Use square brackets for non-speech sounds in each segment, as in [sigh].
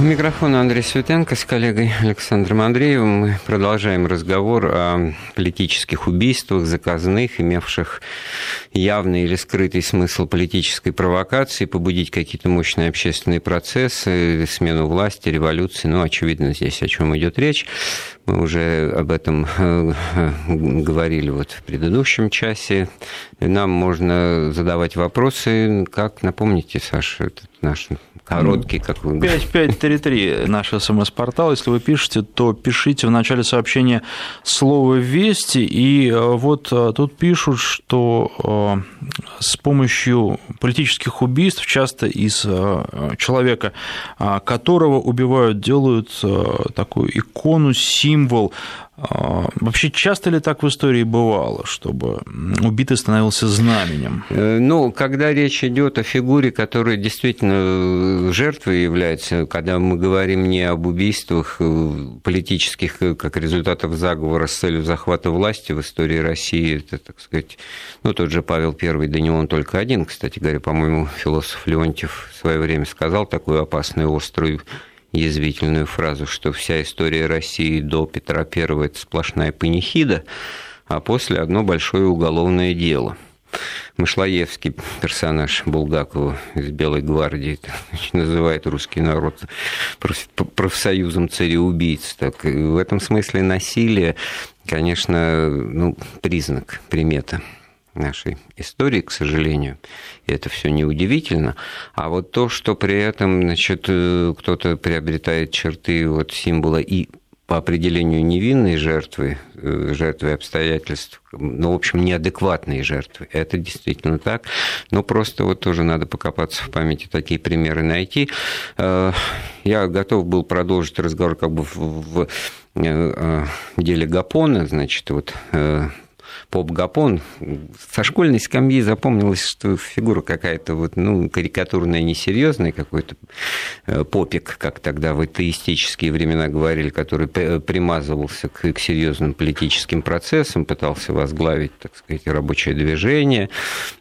Микрофон Андрей Светенко с коллегой Александром Андреевым. Мы продолжаем разговор о политических убийствах, заказных, имевших явный или скрытый смысл политической провокации, побудить какие-то мощные общественные процессы, смену власти, революции. Ну, очевидно, здесь о чем идет речь. Мы уже об этом э, говорили вот в предыдущем часе. Нам можно задавать вопросы. Как, напомните, Саша, этот наш короткий, как вы 5533 наш смс-портал. Если вы пишете, то пишите в начале сообщения слово «Вести». И э, вот э, тут пишут, что с помощью политических убийств часто из человека, которого убивают, делают такую икону, символ вообще, часто ли так в истории бывало, чтобы убитый становился знаменем? Э, ну, когда речь идет о фигуре, которая действительно жертвой является, когда мы говорим не об убийствах э, политических, э, как результатов заговора с целью захвата власти в истории России, это, так сказать, ну, тот же Павел I, да не он только один, кстати говоря, по-моему, философ Леонтьев в свое время сказал такую опасную, острую язвительную фразу, что вся история России до Петра I – это сплошная панихида, а после одно большое уголовное дело. Мышлоевский персонаж Булгакова из Белой гвардии называет русский народ профсоюзом цареубийц. Так, в этом смысле насилие, конечно, ну, признак, примета нашей истории, к сожалению. И это все неудивительно. А вот то, что при этом значит, э, кто-то приобретает черты вот символа и по определению невинной жертвы, э, жертвы обстоятельств, ну, в общем, неадекватные жертвы. Это действительно так. Но просто вот тоже надо покопаться в памяти, такие примеры найти. Э, я готов был продолжить разговор как бы в деле Гапона, значит, вот поп-гапон. Со школьной скамьи запомнилось, что фигура какая-то вот, ну, карикатурная, несерьезная, какой-то э, попик, как тогда в атеистические времена говорили, который примазывался к, к серьезным политическим процессам, пытался возглавить, так сказать, рабочее движение.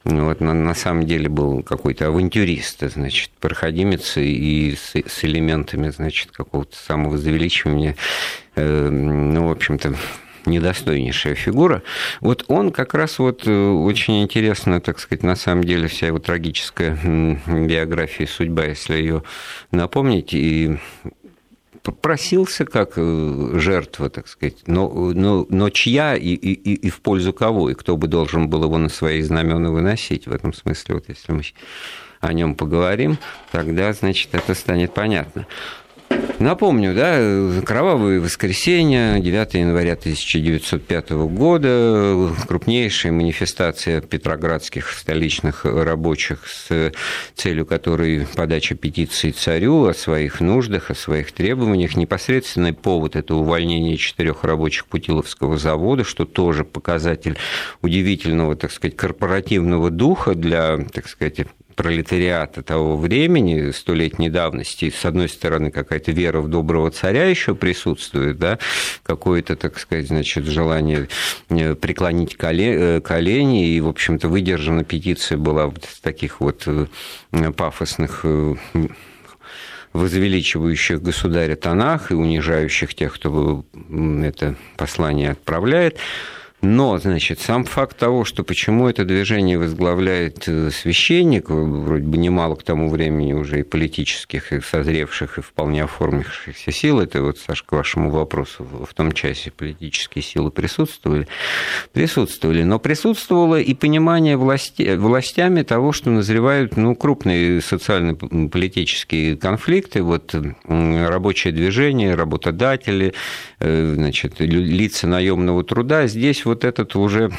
Вот, на, на самом деле был какой-то авантюрист, значит, проходимец и с, с элементами, значит, какого-то самого завеличивания э, ну, в общем-то, недостойнейшая фигура. Вот он как раз вот э, очень интересно, так сказать, на самом деле вся его трагическая биография и судьба, если ее напомнить, и просился как э, жертва, так сказать, но, но, но чья и, и, и в пользу кого, и кто бы должен был его на свои знамена выносить. В этом смысле, вот если мы о нем поговорим, тогда, значит, это станет понятно. Напомню, да, кровавые воскресенья, 9 января 1905 года, крупнейшая манифестация петроградских столичных рабочих с целью которой подача петиции царю о своих нуждах, о своих требованиях. Непосредственный повод – это увольнение четырех рабочих Путиловского завода, что тоже показатель удивительного, так сказать, корпоративного духа для, так сказать, пролетариата того времени, столетней давности, с одной стороны, какая-то вера в доброго царя еще присутствует, да, какое-то, так сказать, значит, желание э, преклонить э, колени, и, в общем-то, выдержана петиция была в таких вот э, пафосных возвеличивающих государя тонах и унижающих тех, кто это послание отправляет. Но, значит, сам факт того, что почему это движение возглавляет э, священник, вроде бы немало к тому времени уже и политических, и созревших, и вполне оформившихся сил, это вот, Саш, к вашему вопросу, в том часе политические силы присутствовали, присутствовали, но присутствовало и понимание власти, властями того, что назревают ну, крупные социально-политические конфликты, вот рабочее движение, работодатели, э, значит, лица наемного труда, здесь вот вот этот уже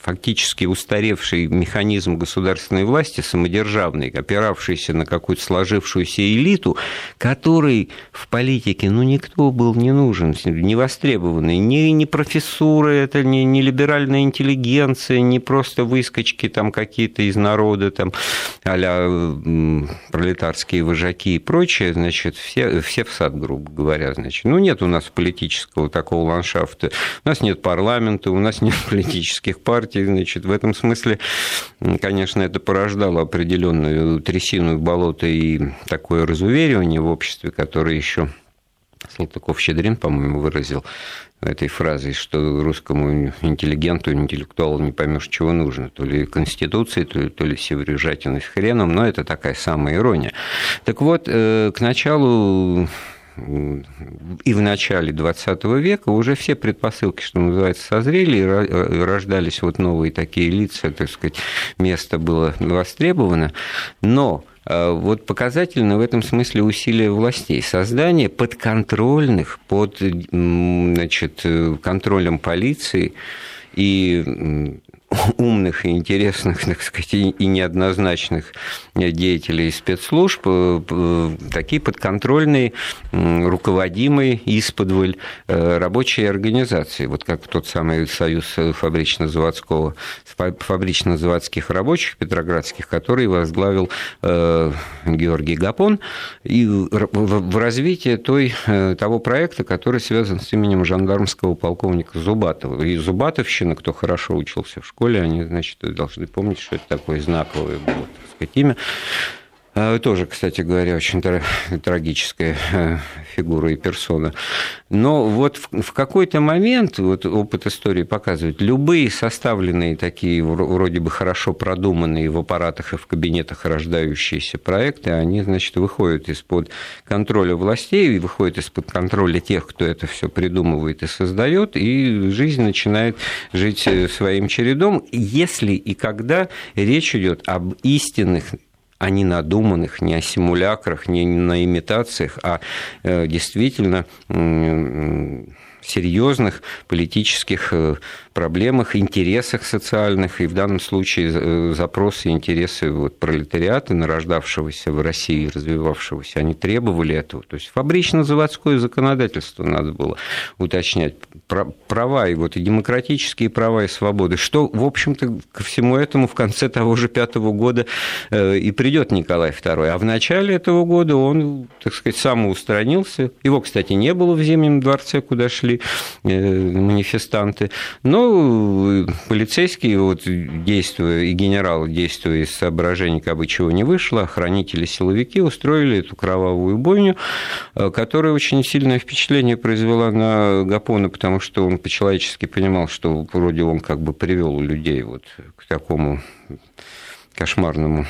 фактически устаревший механизм государственной власти, самодержавный, опиравшийся на какую-то сложившуюся элиту, который в политике, ну, никто был не нужен, не востребованный, ни, ни профессура, это не, не либеральная интеллигенция, не просто выскочки там какие-то из народа, там, а пролетарские вожаки и прочее, значит, все, все в сад, грубо говоря, значит. Ну, нет у нас политического такого ландшафта, у нас нет парламента, у нас нет [laughs] политических партий, партии, значит, в этом смысле, конечно, это порождало определенную трясину болото и такое разуверивание в обществе, которое еще Салтыков-Щедрин, по-моему, выразил этой фразой, что русскому интеллигенту, интеллектуалу не поймешь, чего нужно. То ли Конституции, то ли, то ли севережатина с хреном, но это такая самая ирония. Так вот, э, к началу и в начале 20 века уже все предпосылки, что называется, созрели, и рождались вот новые такие лица, так сказать, место было востребовано. Но э, вот показательно в этом смысле усилия властей. Создание подконтрольных, под значит, контролем полиции и [laughs] умных и интересных, [laughs] так сказать, и неоднозначных деятелей спецслужб, э, такие подконтрольные, руководимые исподволь э, рабочие организации, вот как тот самый союз фабрично-заводского, фабрично-заводских рабочих петроградских, который возглавил э, Георгий Гапон, и в развитии той, того проекта, который связан с именем жандармского полковника Зубатова. И Зубатовщина, кто хорошо учился в школе, школе, они, значит, должны помнить, что это такое знаковое было, так сказать, имя. А, тоже, кстати говоря, очень трагическая э, фигура и персона. Но вот в какой-то момент, вот опыт истории показывает, любые составленные такие вроде бы хорошо продуманные в аппаратах и в кабинетах рождающиеся проекты, они, значит, выходят из-под контроля властей, выходят из-под контроля тех, кто это все придумывает и создает, и жизнь начинает жить э, своим чередом, если и когда речь идет об истинных о ненадуманных, не о симулякрах, не на имитациях, а э, действительно серьезных политических э, проблемах, интересах социальных, и в данном случае э, запросы и интересы вот пролетариата, нарождавшегося в России, развивавшегося, они требовали этого. То есть фабрично-заводское законодательство надо было уточнять, права и вот и демократические права и свободы, что, в общем-то, ко всему этому в конце того же пятого года э, и придет Николай II. А в начале этого года он, так сказать, самоустранился. Его, кстати, не было в Зимнем дворце, куда шли манифестанты. Но ну, полицейские, вот, действуя, и генералы, действуя из соображений, как бы чего не вышло, охранители-силовики устроили эту кровавую бойню, э, которая очень сильное впечатление произвела на Гапона, потому что он по-человечески понимал, что вроде он как бы привел людей вот к такому кошмарному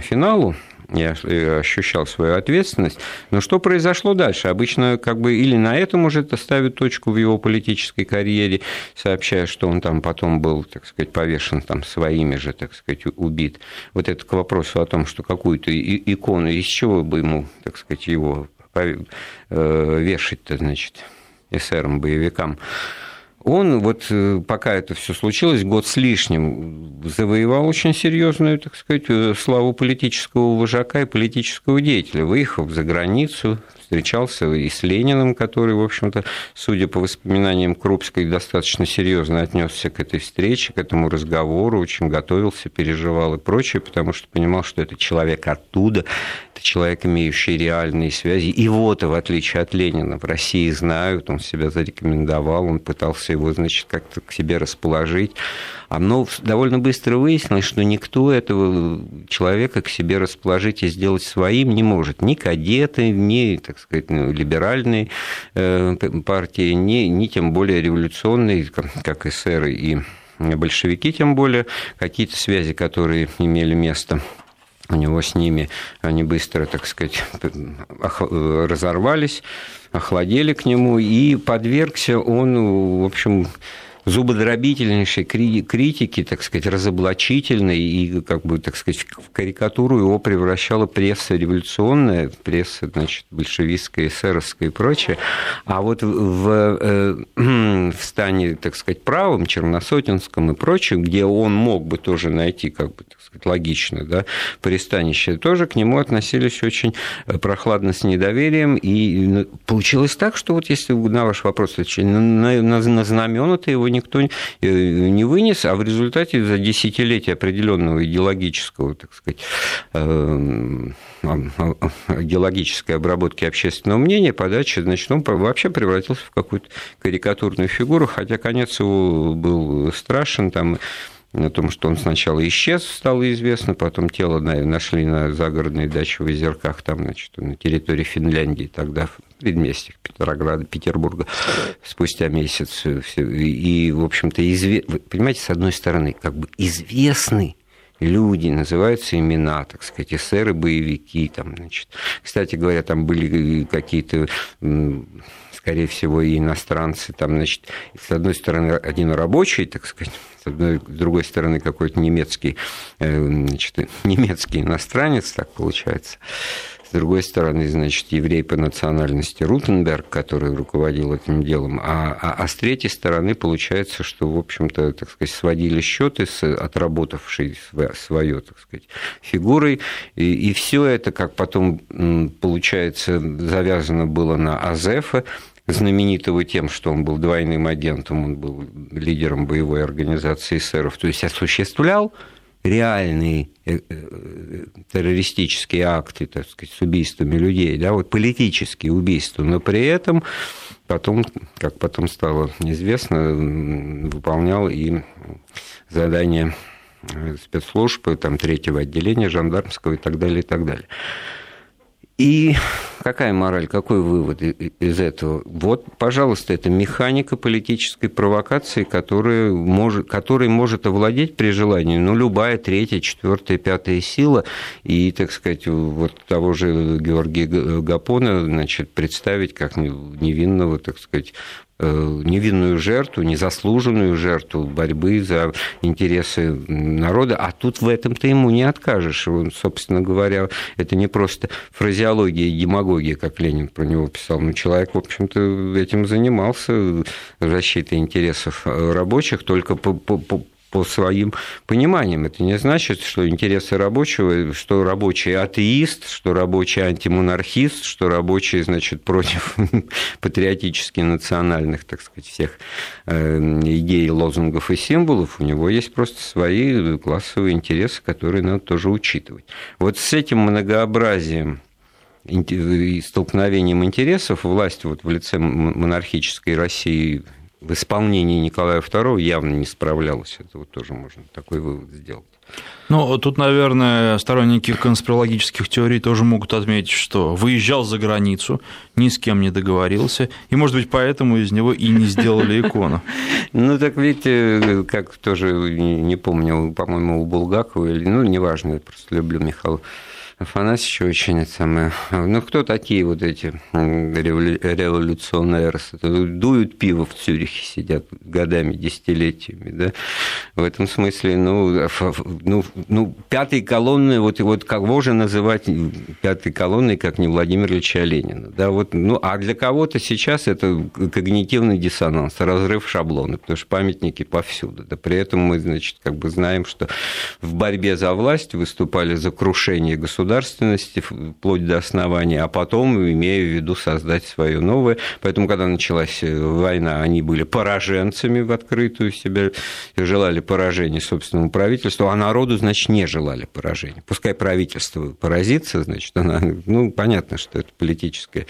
финалу, я ощущал свою ответственность. Но что произошло дальше? Обычно как бы или на этом уже ставят точку в его политической карьере, сообщая, что он там потом был, так сказать, повешен там своими же, так сказать, убит. Вот это к вопросу о том, что какую-то икону, из чего бы ему, так сказать, его э, вешать-то, значит, эсерам-боевикам он вот э, пока это все случилось, год с лишним, завоевал очень серьезную, так сказать, э, славу политического вожака и политического деятеля, выехав за границу, встречался и с Лениным, который, в общем-то, судя по воспоминаниям Крупской, достаточно серьезно отнесся к этой встрече, к этому разговору, очень готовился, переживал и прочее, потому что понимал, что это человек оттуда, это человек, имеющий реальные связи. И вот, в отличие от Ленина, в России знают, он себя зарекомендовал, он пытался его, значит, как-то к себе расположить. А но довольно быстро выяснилось, что никто этого человека к себе расположить и сделать своим не может. Ни кадеты, ни, так сказать, ну, либеральные э, партии, ни, ни тем более революционные, как эсеры и большевики, тем более какие-то связи, которые имели место у него с ними, они быстро, так сказать, разорвались, охладели к нему, и подвергся он, в общем, зубодробительнейшей критики, так сказать, разоблачительной, и, как бы, так сказать, в карикатуру его превращала пресса революционная, пресса, значит, большевистская, эсеровская и прочее. А вот в, э, [clears throat] в стане, так сказать, правым, черносотенском и прочем, где он мог бы тоже найти, как бы, сказать, логично, да, пристанище, тоже к нему относились очень прохладно с недоверием, и ну, получилось так, что вот если на ваш вопрос отвечать, на, на, на знамена-то его никто э, не вынес, а в результате за десятилетия определенного идеологического, так сказать, э, идеологической обработки общественного мнения, подачи, значит, он вообще превратился в какую-то карикатурную фигуру, хотя конец его был страшен, там о том, что он сначала исчез, стало известно, потом тело нашли на загородной даче в Озерках, там, значит, на территории Финляндии, тогда в предместьях Петрограда, Петербурга, спустя месяц. И, в общем-то, изве... вы понимаете, с одной стороны, как бы известны люди, называются имена, так сказать, эсеры, боевики, там, значит. Кстати говоря, там были какие-то скорее всего, и иностранцы. Там, значит, с одной стороны, один рабочий, так сказать, с, одной, с другой стороны, какой-то немецкий, э, значит, [laughs] немецкий иностранец, так получается. С другой стороны, значит, еврей по национальности Рутенберг, который руководил этим делом, а, а, а с третьей стороны получается, что, в общем-то, так сказать, сводили счеты с отработавшей свое, так сказать, фигурой, и, и все это, как потом получается, завязано было на Азефа, знаменитого тем, что он был двойным агентом, он был лидером боевой организации эсеров, то есть осуществлял реальные э, э, террористические акты, так сказать, с убийствами людей, да, вот политические убийства, но при этом потом, как потом стало известно, выполнял и задания спецслужб, там, третьего отделения, жандармского и так далее, и так далее. И какая мораль, какой вывод из этого? Вот, пожалуйста, это механика политической провокации, которая может, которой может овладеть при желании ну, любая третья, четвертая, пятая сила. И, так сказать, вот того же Георгия Гапона значит, представить как невинного, так сказать, невинную жертву, незаслуженную жертву борьбы за интересы народа, а тут в этом ты ему не откажешь. Он, собственно говоря, это не просто фразеология и демагогия, как Ленин про него писал, но человек, в общем-то, этим занимался, защитой интересов рабочих, только по, по, по своим пониманиям. Это не значит, что интересы рабочего, что рабочий атеист, что рабочий антимонархист, что рабочий, значит, против [laughs] патриотически национальных, так сказать, всех э, идей, лозунгов и символов. У него есть просто свои классовые интересы, которые надо тоже учитывать. Вот с этим многообразием столкновением интересов власть вот в лице монархической России в исполнении Николая II явно не справлялась. Это вот тоже можно такой вывод сделать. Ну, тут, наверное, сторонники конспирологических теорий тоже могут отметить, что выезжал за границу, ни с кем не договорился, и, может быть, поэтому из него и не сделали икону. [laughs] Ну, так видите, как тоже, не помню, по-моему, у Булгакова, или, ну, неважно, я просто люблю Михаила Афанасьевич очень это самое. Ну, кто такие вот эти революционеры? Дуют пиво в Цюрихе, сидят годами, десятилетиями, да? В этом смысле, ну, ну, ну пятой колонной, вот, вот кого же называть пятой колонной, как не Владимир Ильича Ленина, да? Вот, ну, а для кого-то сейчас это когнитивный диссонанс, разрыв шаблона, потому что памятники повсюду, да? При этом мы, значит, как бы знаем, что в борьбе за власть выступали за крушение государства, государственности вплоть до основания, а потом, имея в виду создать свое новое. Поэтому, когда началась э, война, они были пораженцами в открытую себя, желали поражения собственному правительству, а народу, значит, не желали поражения. Пускай правительство поразится, значит, она, ну, понятно, что это политическое,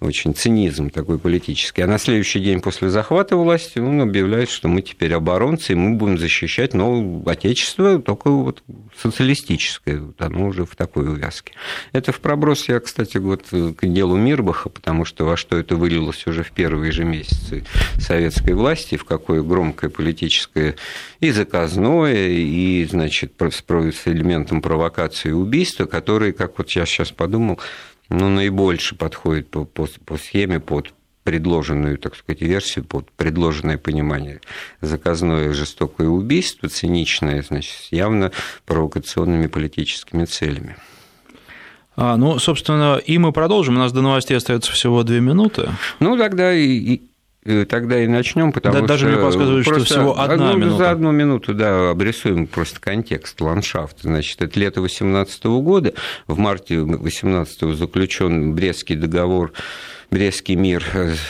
очень цинизм такой политический. А на следующий день после захвата власти он объявляет, что мы теперь оборонцы, и мы будем защищать, но отечество только вот социалистическое, оно уже в такой увязки. Это в проброс я, кстати, вот к делу Мирбаха, потому что во что это вылилось уже в первые же месяцы советской власти, в какое громкое политическое и заказное, и, значит, с элементом провокации и убийства, которые, как вот я сейчас подумал, ну, наибольше подходит по, по, по схеме, под предложенную, так сказать, версию, под предложенное понимание заказное жестокое убийство, циничное, значит, с явно провокационными политическими целями. А, ну, собственно, и мы продолжим. У нас до новостей остается всего две минуты. Ну, тогда и, и тогда и начнем, потому да, что... Даже мне подсказывают, что всего одна одну, минута. За одну минуту, да, обрисуем просто контекст, ландшафт. Значит, это лето 18 года. В марте 18 заключен Брестский договор Брестский мир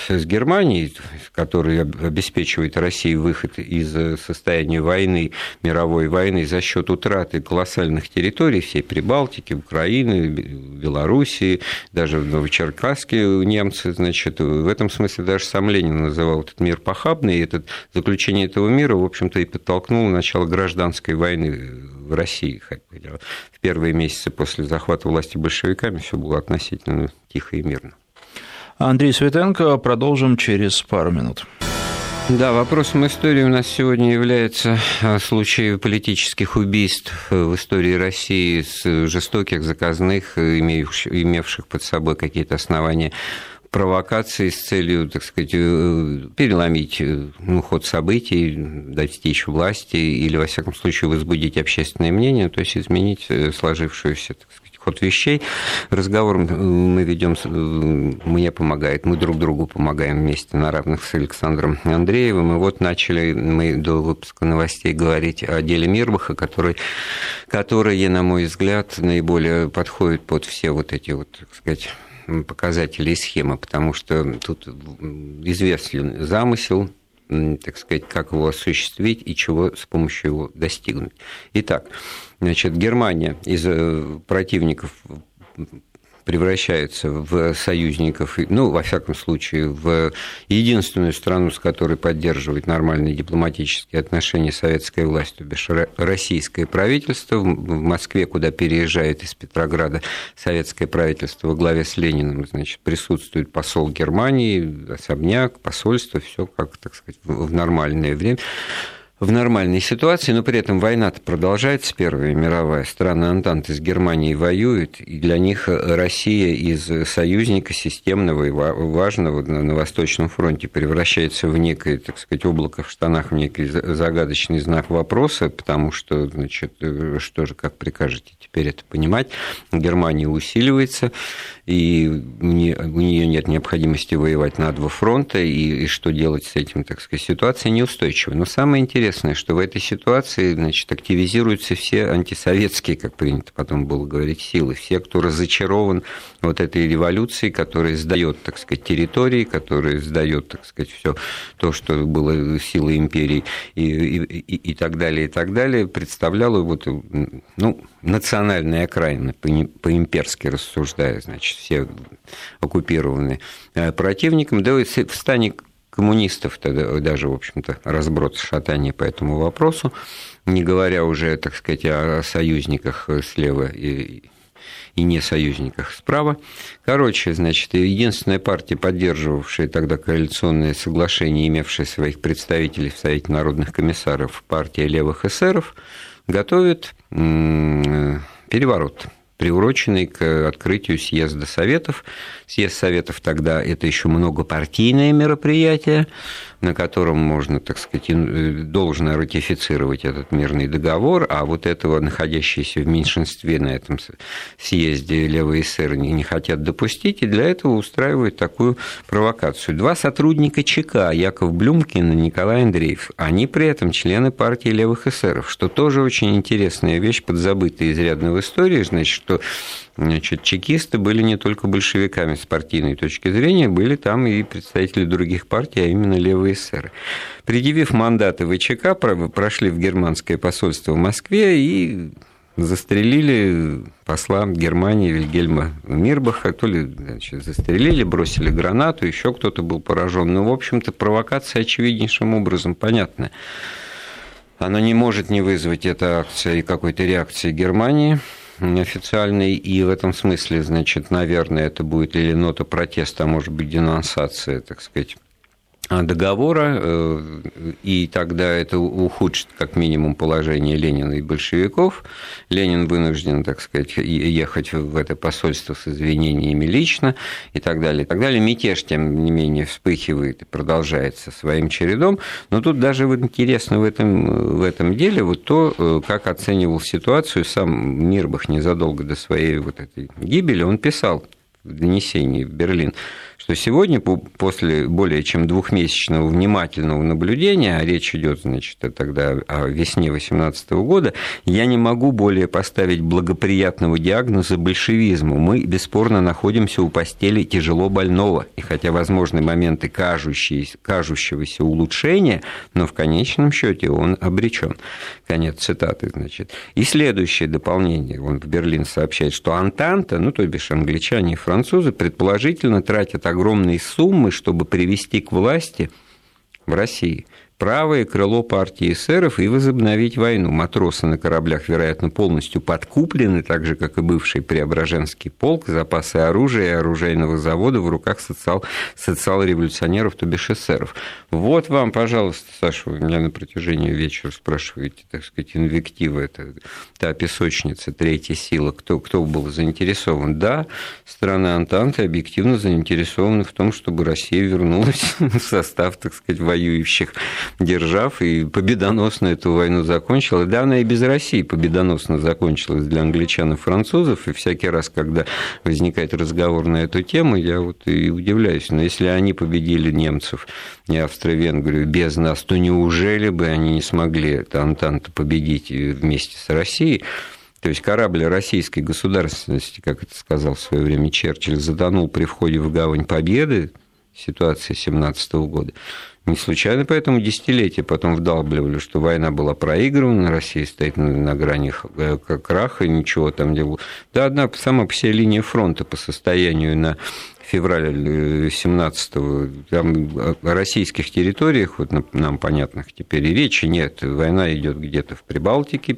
с Германией, который обеспечивает России выход из состояния войны, мировой войны за счет утраты колоссальных территорий всей Прибалтики, Украины, Белоруссии, даже в Новочеркасске немцы, значит, в этом смысле даже сам Ленин называл этот мир похабный, и это, заключение этого мира, в общем-то, и подтолкнуло начало гражданской войны в России. В первые месяцы после захвата власти большевиками все было относительно тихо и мирно. Андрей Светенко. Продолжим через пару минут. Да, вопросом истории у нас сегодня является а, случай политических убийств в истории России с жестоких, заказных, имевших под собой какие-то основания провокации с целью, так сказать, э, переломить э, ну, ход событий, достичь власти или, во всяком случае, возбудить общественное мнение, то есть изменить э, сложившуюся, так сказать, ход вещей. Разговор мы ведем, мне помогает, мы друг другу помогаем вместе на равных с Александром Андреевым. И вот начали мы до выпуска новостей говорить о деле Мирбаха, который, которое, на мой взгляд, наиболее подходит под все вот эти вот, так сказать, показатели и схемы, потому что тут известен замысел, так сказать, как его осуществить и чего с помощью его достигнуть. Итак, значит, Германия из э, противников превращается в союзников, ну, во всяком случае, в единственную страну, с которой поддерживает нормальные дипломатические отношения советская власть, то бишь российское правительство. В Москве, куда переезжает из Петрограда советское правительство во главе с Лениным, значит, присутствует посол Германии, особняк, посольство, все как, так сказать, в нормальное время в нормальной ситуации, но при этом война-то продолжается, Первая мировая. Страны Антанты с Германией воюют, и для них Россия из союзника системного и важного на Восточном фронте превращается в некое, так сказать, облако в штанах, в некий загадочный знак вопроса, потому что, значит, что же, как прикажете теперь это понимать, Германия усиливается, и у нее нет необходимости воевать на два фронта, и, и что делать с этим, так сказать, ситуация неустойчива. Но самое интересное, что в этой ситуации, значит, активизируются все антисоветские, как принято потом было говорить, силы, все, кто разочарован вот этой революцией, которая сдает, так сказать, территории, которая сдает, так сказать, все то, что было силой империи и, и, и, и так далее, и так далее, представляла вот, ну, национальные окраины, по-имперски рассуждая, значит, все оккупированы э, противником, да и в стане коммунистов тогда даже, в общем-то, разброд, шатание по этому вопросу, не говоря уже, так сказать, о союзниках слева и, и не союзниках справа. Короче, значит, единственная партия, поддерживавшая тогда коалиционное соглашение, имевшая своих представителей в Совете народных комиссаров, партия левых эсеров, готовит переворот приуроченный к открытию съезда Советов. Съезд Советов тогда это еще многопартийное мероприятие, на котором можно, так сказать, должно ратифицировать этот мирный договор, а вот этого находящиеся в меньшинстве на этом съезде левые эсеры не хотят допустить, и для этого устраивают такую провокацию. Два сотрудника ЧК, Яков Блюмкин и Николай Андреев, они при этом члены партии левых эсеров, что тоже очень интересная вещь, подзабытая изрядно в истории, значит, что значит, чекисты были не только большевиками с партийной точки зрения, были там и представители других партий, а именно левые эсеры. Предъявив мандаты ВЧК, прошли в германское посольство в Москве и застрелили посла Германии Вильгельма Мирбаха, то ли значит, застрелили, бросили гранату, еще кто-то был поражен. Ну, в общем-то, провокация очевиднейшим образом понятная. Она не может не вызвать эта акция и какой-то реакции Германии официальной, и в этом смысле, значит, наверное, это будет или нота протеста, а может быть, денонсация, так сказать, договора, э, и тогда это ухудшит как минимум положение Ленина и большевиков. Ленин вынужден, так сказать, ехать в это посольство с извинениями лично и так далее, и так далее. Мятеж, тем не менее, вспыхивает и продолжается своим чередом. Но тут даже интересно в этом, в этом деле вот то, э, как оценивал ситуацию сам Мирбах незадолго до своей вот этой гибели. Он писал в донесении в Берлин, что сегодня после более чем двухмесячного внимательного наблюдения, а речь идет, значит, тогда о весне 2018 года, я не могу более поставить благоприятного диагноза большевизму. Мы, бесспорно, находимся у постели тяжело больного, и хотя возможны моменты кажущегося улучшения, но в конечном счете он обречен. Конец цитаты, значит. И следующее дополнение. Он в Берлин сообщает, что Антанта, ну, то бишь англичане и французы, предположительно тратят огромные суммы, чтобы привести к власти в России правое крыло партии эсеров и возобновить войну. Матросы на кораблях, вероятно, полностью подкуплены, так же, как и бывший Преображенский полк, запасы оружия и оружейного завода в руках социал, социал-революционеров, то бишь эсеров. Вот вам, пожалуйста, Саша, вы меня на протяжении вечера спрашиваете, так сказать, инвективы, это та песочница, третья сила, кто, кто был заинтересован. Да, страны Антанты объективно заинтересованы в том, чтобы Россия вернулась [laughs] в состав, так сказать, воюющих держав и победоносно эту войну закончила. Да, она и без России победоносно закончилась для англичан и французов, и всякий раз, когда возникает разговор на эту тему, я вот и удивляюсь. Но если они победили немцев и Австро-Венгрию без нас, то неужели бы они не смогли это Антанта победить вместе с Россией? То есть корабль российской государственности, как это сказал в свое время Черчилль, затонул при входе в гавань Победы, ситуация 17 года. Не случайно поэтому десятилетия потом вдалбливали, что война была проиграна, Россия стоит на грани э, краха, ничего там было. Да, одна сама по себе линия фронта по состоянию на феврале 17-го, там о российских территориях, вот нам понятных теперь и речи нет. Война идет где-то в Прибалтике,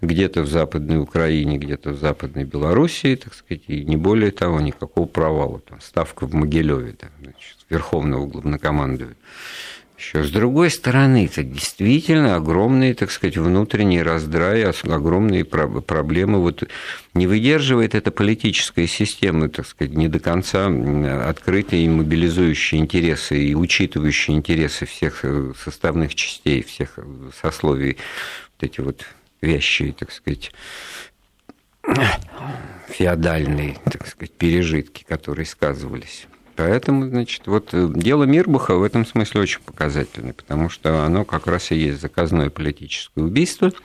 где-то в Западной Украине, где-то в Западной Белоруссии, так сказать, и не более того, никакого провала. Там, ставка в Могилеве, да, значит, Верховного главнокомандующего. Еще с другой стороны, это действительно огромные, так сказать, внутренние раздрай, огромные проблемы. Вот не выдерживает эта политическая система, так сказать, не до конца открытые и мобилизующие интересы и учитывающие интересы всех э, составных частей, всех э, сословий, вот эти вот вещи, так сказать, [coughs] феодальные, так сказать, пережитки, которые сказывались. Поэтому, значит, вот э, дело Мирбаха в этом смысле очень показательное, потому что оно как раз и есть заказное политическое убийство –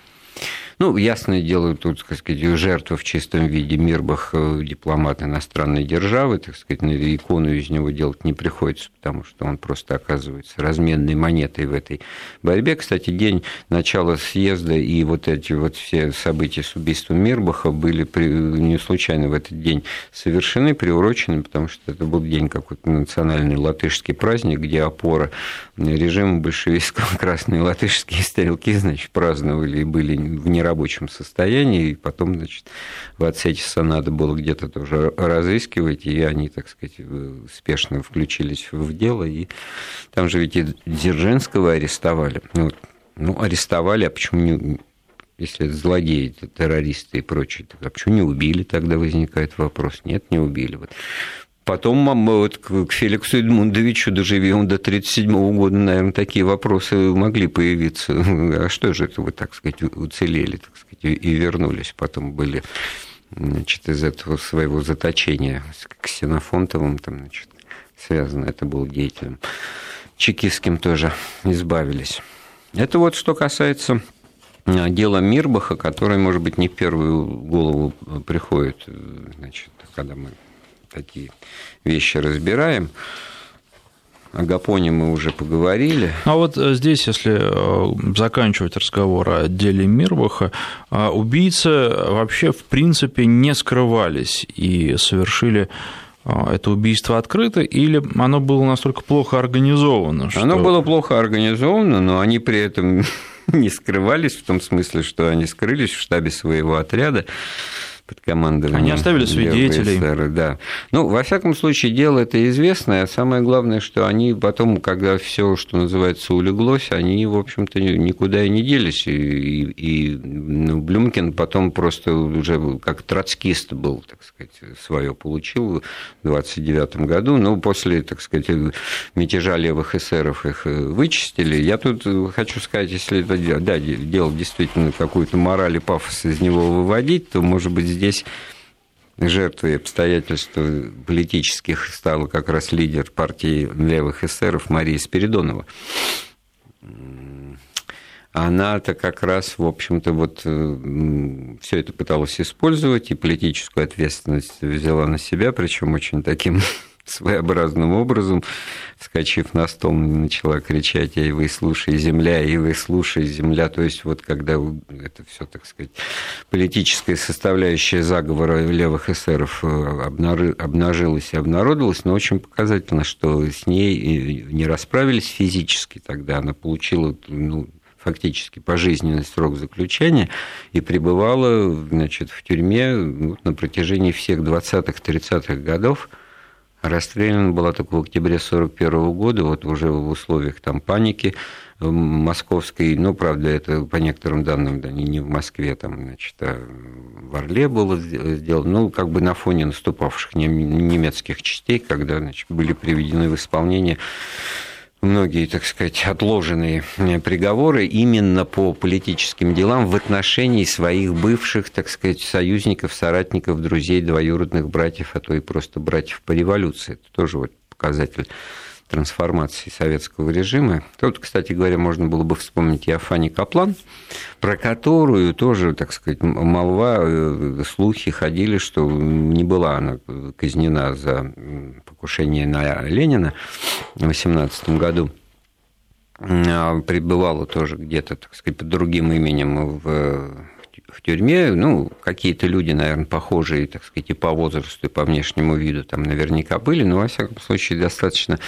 ну, ясное дело, тут, так сказать, жертва в чистом виде Мирбах, э, дипломат иностранной державы, так сказать, икону из него делать не приходится, потому что он просто оказывается разменной монетой в этой борьбе. Кстати, день начала съезда и вот эти вот все события с убийством Мирбаха были не случайно в этот день совершены, приурочены, потому что это был день какой-то национальный латышский праздник, где опора режима большевистского [laughs] красные латышские стрелки, значит, праздновали и были в нерабочем состоянии, и потом, значит, в отсечеса надо было где-то тоже разыскивать, и они, так сказать, спешно включились в дело, и там же ведь и Дзержинского арестовали. Ну, ну арестовали, а почему не, если это злодеи, террористы и прочее, а почему не убили, тогда возникает вопрос. Нет, не убили. Вот Потом вот к Феликсу Эдмундовичу, доживем до 1937 года, наверное, такие вопросы могли появиться. [laughs] А что же это вы, так сказать, уцелели, так сказать, и вернулись? Потом были значит, из этого своего заточения с Ксенофонтовым там, значит, связано, это был деятелем чекистским тоже избавились. Это вот что касается а, дела Мирбаха, который, может быть, не в первую голову приходит, значит, когда мы такие вещи разбираем. О Гапоне мы уже поговорили. А вот э, здесь, если э, заканчивать разговор о деле Мирбаха, э, убийцы вообще, в принципе, не скрывались и совершили это убийство открыто, или оно было настолько плохо организовано? Что... Оно было плохо организовано, но они при этом [laughs] не скрывались, в том смысле, что они скрылись в штабе своего отряда под командованием. Они оставили свидетелей. СССР, да. Ну, во всяком случае, дело это известное. А самое главное, что они потом, когда все, что называется, улеглось, они, в общем-то, никуда и не делись. И, и, и ну, Блюмкин потом просто уже как троцкист был, так сказать, свое получил в 29 году. Ну, после, так сказать, мятежа левых эсеров их вычистили. Я тут хочу сказать, если это да, дело действительно какую-то мораль и пафос из него выводить, то, может быть, здесь жертвой обстоятельств политических стала как раз лидер партии левых эсеров Мария Спиридонова. Она-то как раз, в общем-то, вот все это пыталась использовать и политическую ответственность взяла на себя, причем очень таким [laughs] своеобразным образом, вскочив на стол, начала кричать «Эй, вы слушай, земля! Эй, вы слушай, земля!» То есть вот когда это все, так сказать, политическая составляющая заговора левых эсеров э, обнажилась и обнародовалась, но очень показательно, что с ней не расправились физически тогда, она получила ну, фактически пожизненный срок заключения и пребывала значит, в тюрьме на протяжении всех 20-30-х годов. Расстреляна была только в октябре 1941 года, вот уже в условиях там паники московской, ну, правда, это по некоторым данным, да, не в Москве, там, значит, а в Орле было сделано, ну, как бы на фоне наступавших немецких частей, когда, значит, были приведены в исполнение многие, так сказать, отложенные э, приговоры именно по политическим делам в отношении своих бывших, так сказать, союзников, соратников, друзей, двоюродных братьев, а то и просто братьев по революции. Это тоже вот показатель трансформации советского режима. Тут, кстати говоря, можно было бы вспомнить и Афани Каплан, про которую тоже, так сказать, молва, э, слухи ходили, что не была она казнена за покушение на Ленина в 18 году а пребывала тоже где-то, так сказать, под другим именем в в тюрьме, ну, какие-то люди, наверное, похожие, так сказать, и по возрасту, и по внешнему виду там наверняка были, но, во всяком случае, достаточно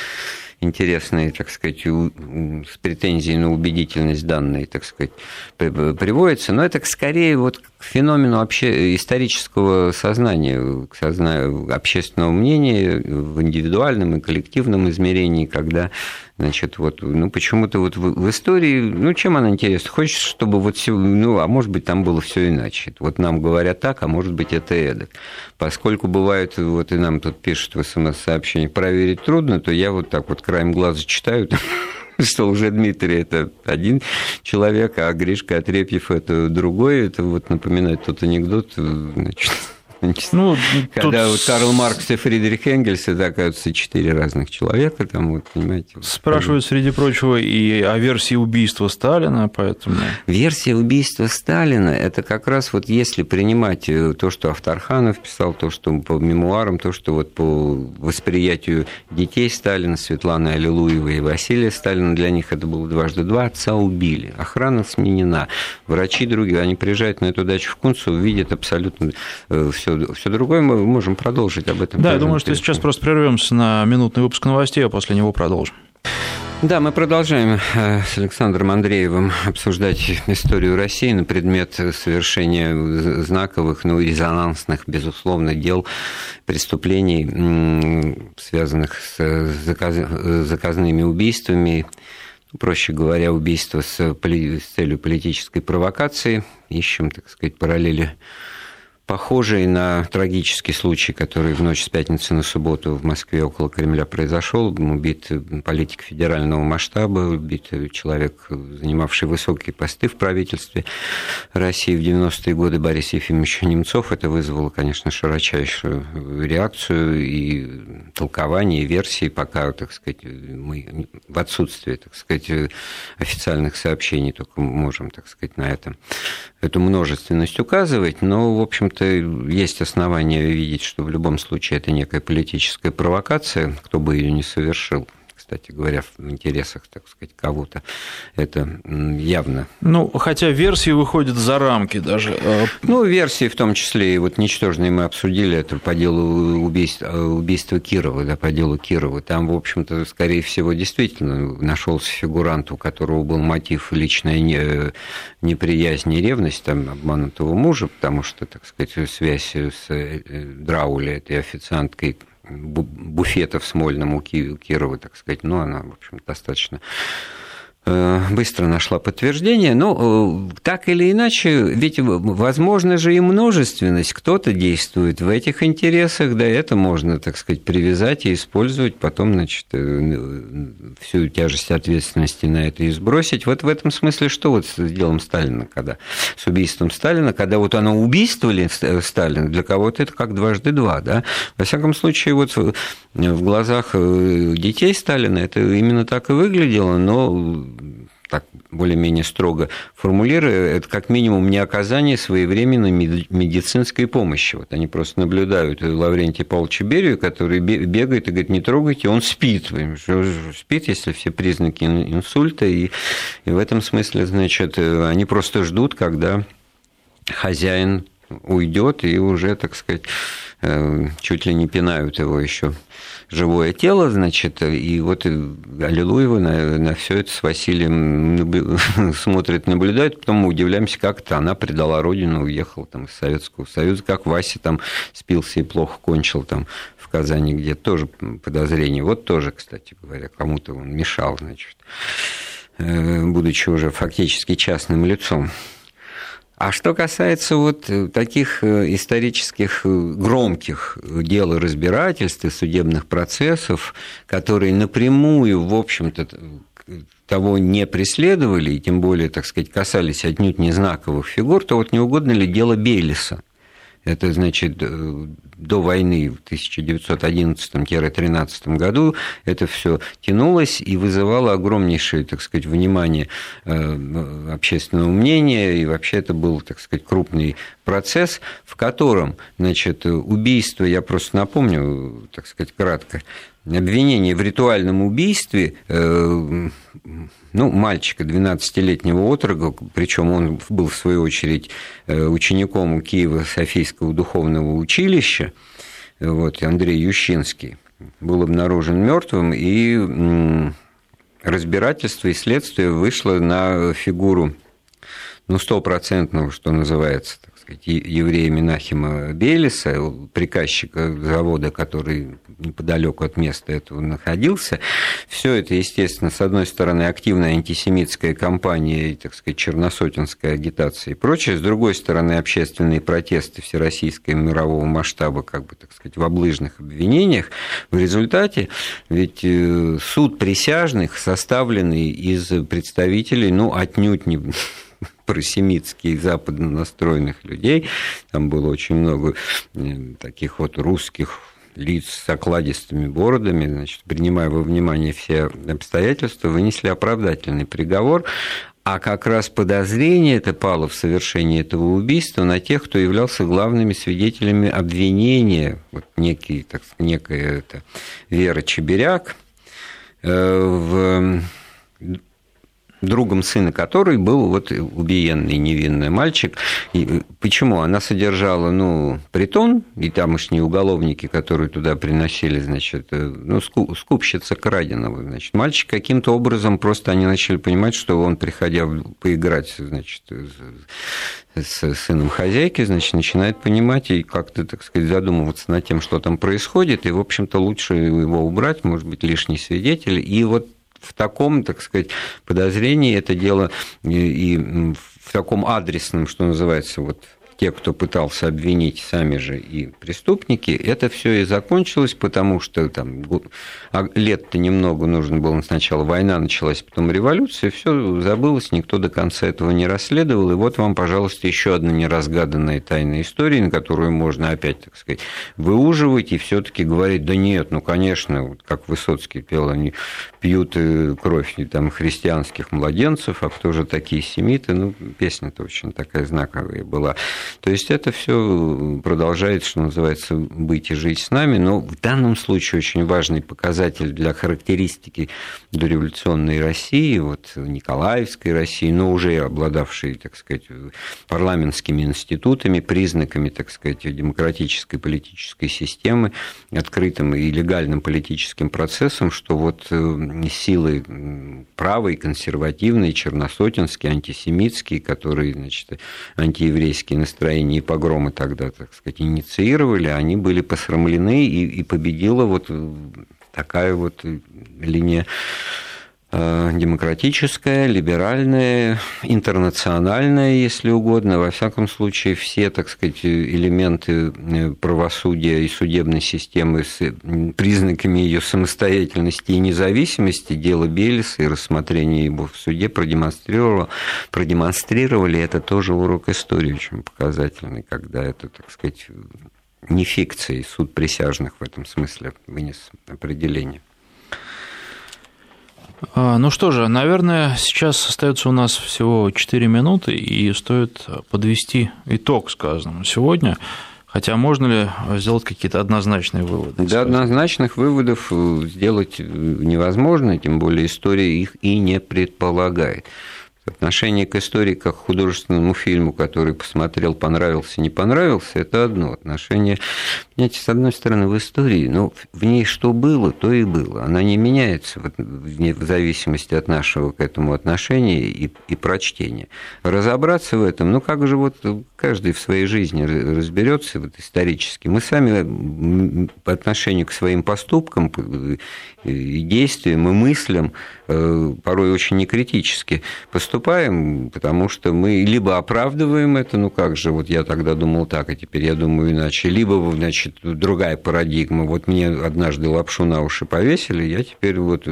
интересные, так сказать, с претензией на убедительность данные, так сказать, приводятся, но это скорее вот к феномену вообще исторического сознания, к сознанию общественного мнения в индивидуальном и коллективном измерении, когда Значит, вот, ну, почему-то вот в, истории, ну, чем она интересна? Хочешь, чтобы вот все, ну, а может быть, там было все иначе. Вот нам говорят так, а может быть, это эдак. Поскольку бывает, вот и нам тут пишут в смс-сообщении, проверить трудно, то я вот так вот краем глаза читаю, [laughs] что уже Дмитрий это один человек, а Гришка Отрепьев это другой. Это вот напоминает тот анекдот, значит, ну, Когда тут... вот Карл Маркс и Фридрих Энгельс, это, оказывается, четыре разных человека, там, вот, понимаете. Вот, Спрашивают, среди прочего, и о версии убийства Сталина, поэтому... Версия убийства Сталина, это как раз вот если принимать э, то, что Авторханов писал, то, что по мемуарам, то, что вот по восприятию детей Сталина, Светланы Аллилуевой и Василия Сталина, для них это было дважды два, отца убили, охрана сменена, врачи другие, они приезжают на эту дачу в Кунцево, видят абсолютно э, все все, все другое, мы можем продолжить об этом. Да, я думаю, что сейчас просто прервемся на минутный выпуск новостей, а после него продолжим. Да, мы продолжаем э, с Александром Андреевым обсуждать историю России на предмет совершения знаковых, ну, резонансных, безусловно, дел, преступлений, связанных с заказ... заказными убийствами, проще говоря, убийства с, с целью политической провокации. Ищем, так сказать, параллели похожий на трагический случай, который в ночь с пятницы на субботу в Москве около Кремля произошел. Убит политик федерального масштаба, убит человек, занимавший высокие посты в правительстве России в 90-е годы, Борис Ефимович Немцов. Это вызвало, конечно, широчайшую реакцию и толкование, и версии, пока, так сказать, мы в отсутствии, так сказать, официальных сообщений только можем, так сказать, на этом эту множественность указывать, но, в общем-то, есть основания видеть, что в любом случае это некая политическая провокация, кто бы ее не совершил кстати говоря, в интересах, так сказать, кого-то. Это явно. Ну, хотя версии выходят за рамки даже. А, ну, версии в том числе, и вот ничтожные мы обсудили, это по делу убийства, убийства Кирова, да, по делу Кирова. Там, в общем-то, скорее всего, действительно нашелся фигурант, у которого был мотив личная неприязнь и ревность там, обманутого мужа, потому что, так сказать, связь с э, Драули, этой официанткой, буфета в Смольном у Кирова, так сказать, ну, она, в общем, достаточно быстро нашла подтверждение. Но э, так или иначе, ведь возможно же и множественность. Кто-то действует в этих интересах, да, это можно, так сказать, привязать и использовать, потом, значит, э, всю тяжесть ответственности на это и сбросить. Вот в этом смысле что вот с делом Сталина, когда с убийством Сталина, когда вот оно убийство ли Сталина, для кого-то это как дважды два, да. Во всяком случае, вот в глазах детей Сталина это именно так и выглядело, но так более-менее строго формулируя, это как минимум не оказание своевременной медицинской помощи. Вот они просто наблюдают Лаврентия Павловича Берию, который бегает и говорит, не трогайте, он спит. Спит, если все признаки инсульта, и, и в этом смысле, значит, они просто ждут, когда хозяин уйдет и уже, так сказать, э, чуть ли не пинают его еще живое тело, значит, и вот Аллилуева на, на все это с Василием [laughs] смотрит, наблюдает, потом мы удивляемся, как это она предала родину, уехала там из Советского Союза, как Вася там спился и плохо кончил там в Казани, где тоже подозрение. Вот тоже, кстати говоря, кому-то он мешал, значит, э, будучи уже фактически частным лицом. А что касается вот э, таких э, исторических э, громких дел и разбирательств и судебных процессов, которые напрямую, в общем-то, того не преследовали, и тем более, так сказать, касались отнюдь не знаковых фигур, то вот не угодно ли дело Бейлиса? Это, значит, до войны в 1911-13 году это все тянулось и вызывало огромнейшее, так сказать, внимание э, общественного мнения, и вообще это был, так сказать, крупный процесс, в котором, значит, убийство, я просто напомню, так сказать, кратко, обвинение в ритуальном убийстве э, ну, мальчика 12-летнего отрока, причем он был, в свою очередь, э, учеником Киева Софийского духовного училища, вот, Андрей Ющинский, был обнаружен мертвым, и разбирательство и следствие вышло на фигуру ну, стопроцентного, что называется, сказать, еврея Минахима Белиса, приказчика завода, который неподалеку от места этого находился. Все это, естественно, с одной стороны, активная антисемитская кампания, так сказать, черносотенская агитация и прочее, с другой стороны, общественные протесты всероссийского мирового масштаба, как бы, так сказать, в облыжных обвинениях. В результате ведь э, суд присяжных, составленный из представителей, ну, отнюдь не просемитских, западно настроенных людей. Там было очень много э, таких вот русских лиц с окладистыми бородами, значит, принимая во внимание все обстоятельства, вынесли оправдательный приговор, а как раз подозрение это пало в совершении этого убийства на тех, кто являлся главными свидетелями обвинения, вот некий, так, некая это Вера Чеберяк, э, в другом сына который был вот убиенный невинный мальчик. И э, почему? Она содержала, ну, притон, и тамошние уголовники, которые туда приносили, значит, э, ну, скупщица краденого, значит. Мальчик каким-то образом просто они начали понимать, что он, приходя поиграть, значит, с сыном хозяйки, значит, начинает понимать и как-то, так сказать, задумываться над тем, что там происходит, и, в общем-то, лучше его убрать, может быть, лишний свидетель. И вот в таком, так сказать, подозрении это дело и, в таком адресном, что называется, вот те, кто пытался обвинить сами же и преступники, это все и закончилось, потому что там а лет-то немного нужно было сначала война началась, потом революция, все забылось, никто до конца этого не расследовал. И вот вам, пожалуйста, еще одна неразгаданная тайная история, на которую можно опять, так сказать, выуживать и все-таки говорить, да нет, ну, конечно, вот как Высоцкий пел, они пьют э, кровь там, христианских младенцев, а кто же такие семиты? Ну, песня-то очень такая знаковая была. То есть это все продолжает, что называется, быть и жить с нами, но в данном случае очень важный показатель для характеристики дореволюционной России, вот Николаевской России, но уже обладавшей, так сказать, парламентскими институтами, признаками, так сказать, демократической политической системы, открытым и легальным политическим процессом, что вот э, силы правые, консервативные, черносотенские, антисемитские, которые, значит, антиеврейские настроения и погромы тогда, так сказать, инициировали, они были посрамлены, и, и победила вот такая вот линия Э, демократическая, либеральная, интернациональная, если угодно. Во всяком случае, все, так сказать, элементы э, правосудия и судебной системы с признаками ее самостоятельности и независимости, дело Белиса и рассмотрение его в суде продемонстрировало, продемонстрировали. Это тоже урок истории очень показательный, когда это, так сказать, не фикция, суд присяжных в этом смысле вынес определение. А, ну что же, наверное, сейчас остается у нас всего 4 минуты, и стоит подвести итог сказанному сегодня. Хотя можно ли сделать какие-то однозначные выводы? Да, однозначных выводов э, сделать невозможно, тем более история их и не предполагает. Отношение к истории как к художественному фильму, который посмотрел, понравился, не понравился, это одно. Отношение, понимаете, с одной стороны, в истории, ну, в ней что было, то и было. Она не меняется в зависимости от нашего к этому отношения и, и прочтения. Разобраться в этом, ну, как же вот каждый в своей жизни разберется вот исторически. Мы сами по отношению к своим поступкам и действиям, и мыслям э, порой очень некритически поступаем, потому что мы либо оправдываем это, ну как же, вот я тогда думал так, а теперь я думаю иначе, либо, значит, другая парадигма, вот мне однажды лапшу на уши повесили, я теперь вот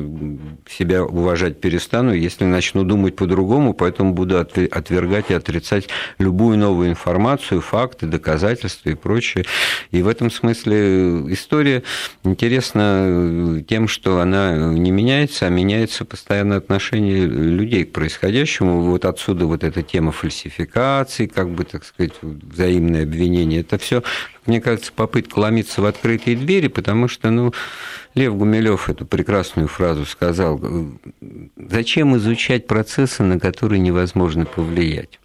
себя уважать перестану, если начну думать по-другому, поэтому буду отвергать и отрицать любую новую информацию, факты, доказательства и прочее. И в этом смысле история интересна тем, что она не меняется, а меняется постоянно отношение людей к происходящему. Вот отсюда вот эта тема фальсификации, как бы, так сказать, взаимное обвинение. Это все, мне кажется, попытка ломиться в открытые двери, потому что, ну, Лев Гумилев эту прекрасную фразу сказал, зачем изучать процессы, на которые невозможно повлиять?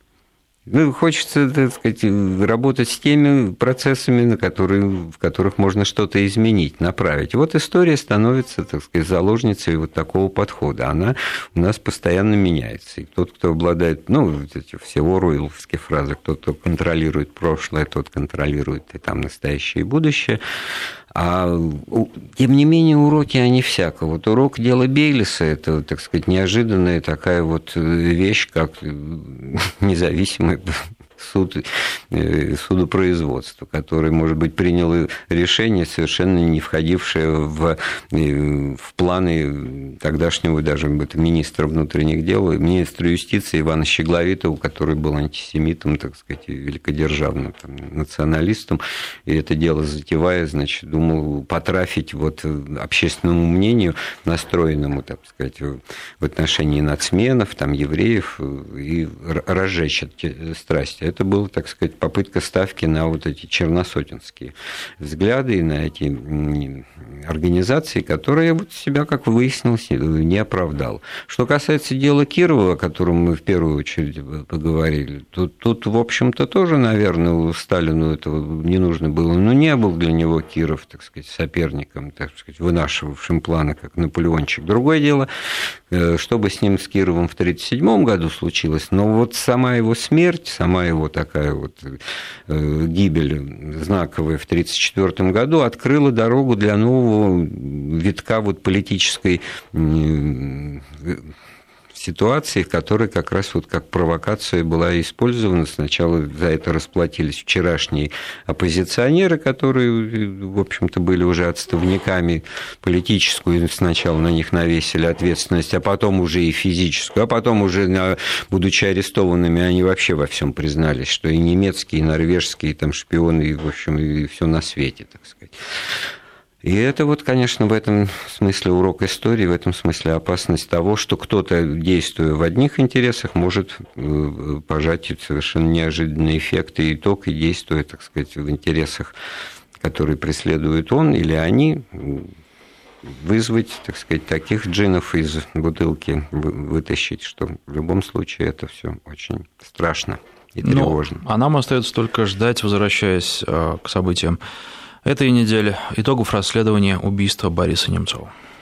Ну, хочется, так сказать, работать с теми процессами, на которые, в которых можно что-то изменить, направить. Вот история становится, так сказать, заложницей вот такого подхода. Она у нас постоянно меняется. И тот, кто обладает, ну, эти все оруэлловские фразы, кто, кто контролирует прошлое, тот контролирует и там настоящее и будущее. А тем не менее уроки они всяко. Вот урок дела Бейлиса – это, так сказать, неожиданная такая вот вещь, как [laughs] независимый суд, э, судопроизводства, который, может быть, принял решение, совершенно не входившее в, э, в планы тогдашнего даже министра внутренних дел, министра юстиции Ивана Щегловитова, который был антисемитом, так сказать, великодержавным там, националистом, и это дело затевая, значит, думал потрафить вот общественному мнению, настроенному, так сказать, в отношении нацменов, там, евреев, и разжечь эти страсти это была, так сказать, попытка ставки на вот эти черносотенские взгляды и на эти организации, которые вот себя, как выяснилось, не оправдал. Что касается дела Кирова, о котором мы в первую очередь поговорили, то тут, в общем-то, тоже, наверное, Сталину этого не нужно было, но не был для него Киров, так сказать, соперником, так сказать, вынашивавшим планы, как Наполеончик. Другое дело, э, что бы с ним, с Кировым в 1937 году случилось, но вот сама его смерть, сама его такая вот э, гибель знаковая в 1934 году открыла дорогу для нового витка вот политической ситуации, которая как раз вот как провокация была использована. Сначала за это расплатились вчерашние оппозиционеры, которые, в общем-то, были уже отставниками политическую, сначала на них навесили ответственность, а потом уже и физическую, а потом уже, будучи арестованными, они вообще во всем признались, что и немецкие, и норвежские там шпионы, и, в общем, и все на свете, так сказать. И это вот, конечно, в этом смысле урок истории, в этом смысле опасность того, что кто-то, действуя в одних интересах, может э, пожать совершенно неожиданные эффекты и итог, и действуя, так сказать, в интересах, которые преследует он или они, вызвать, так сказать, таких джинов из бутылки вытащить, что в любом случае это все очень страшно и тревожно. Ну, а нам остается только ждать, возвращаясь э, к событиям этой недели итогов расследования убийства Бориса Немцова.